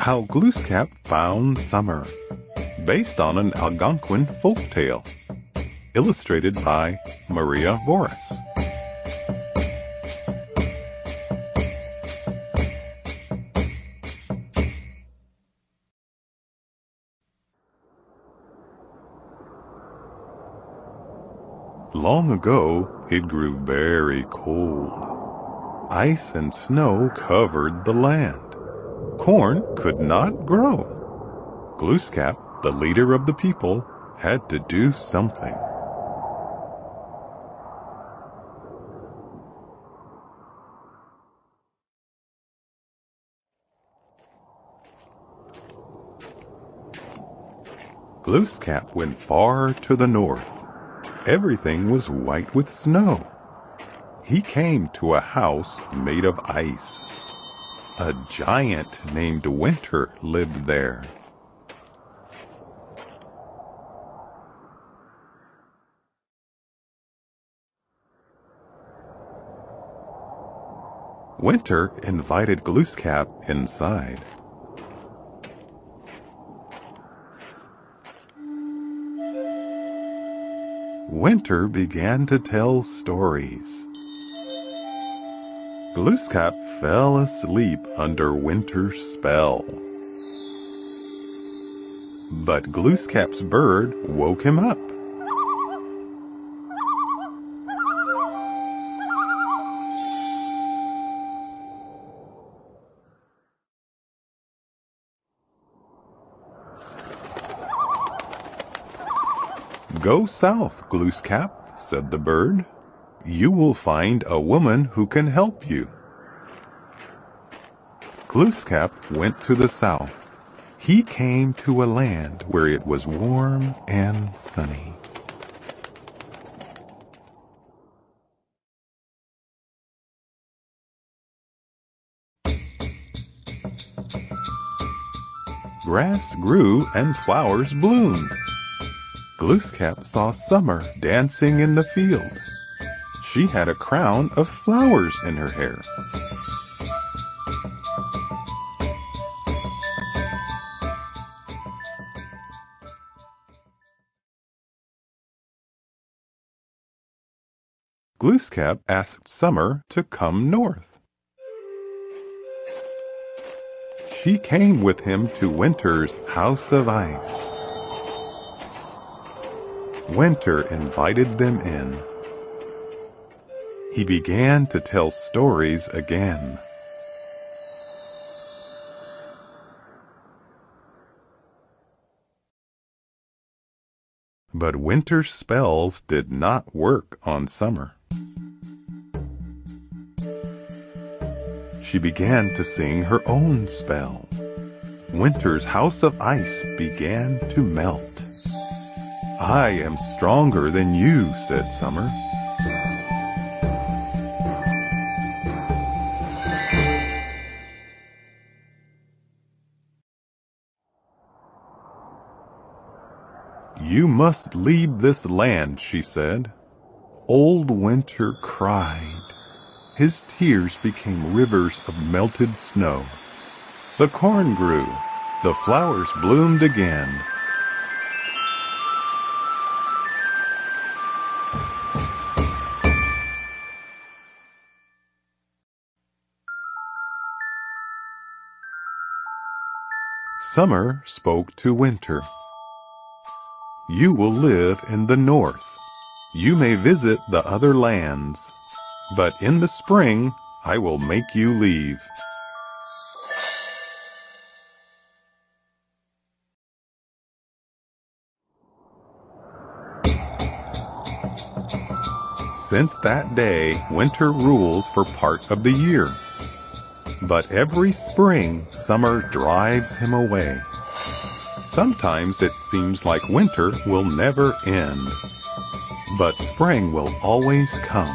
How Glooskap Found Summer, based on an Algonquin folk tale, illustrated by Maria Voris. Long ago, it grew very cold. Ice and snow covered the land. Corn could not grow. Glooskap, the leader of the people, had to do something. Glooskap went far to the north. Everything was white with snow. He came to a house made of ice. A giant named Winter lived there. Winter invited Glooskap inside. Winter began to tell stories. Glooskap fell asleep under Winter's spell. But Glooskap's bird woke him up. Go south, Glooskap, said the bird. You will find a woman who can help you. Glooskap went to the south. He came to a land where it was warm and sunny. Grass grew and flowers bloomed. Glooskap saw Summer dancing in the field. She had a crown of flowers in her hair. Glooskap asked Summer to come north. She came with him to Winter's house of ice. Winter invited them in. He began to tell stories again. But Winter's spells did not work on Summer. She began to sing her own spell. Winter's house of ice began to melt. I am stronger than you, said Summer. You must leave this land, she said. Old Winter cried. His tears became rivers of melted snow. The corn grew. The flowers bloomed again. Summer spoke to Winter. You will live in the north. You may visit the other lands, but in the spring I will make you leave. Since that day, winter rules for part of the year. But every spring, summer drives him away. Sometimes it seems like winter will never end. But spring will always come.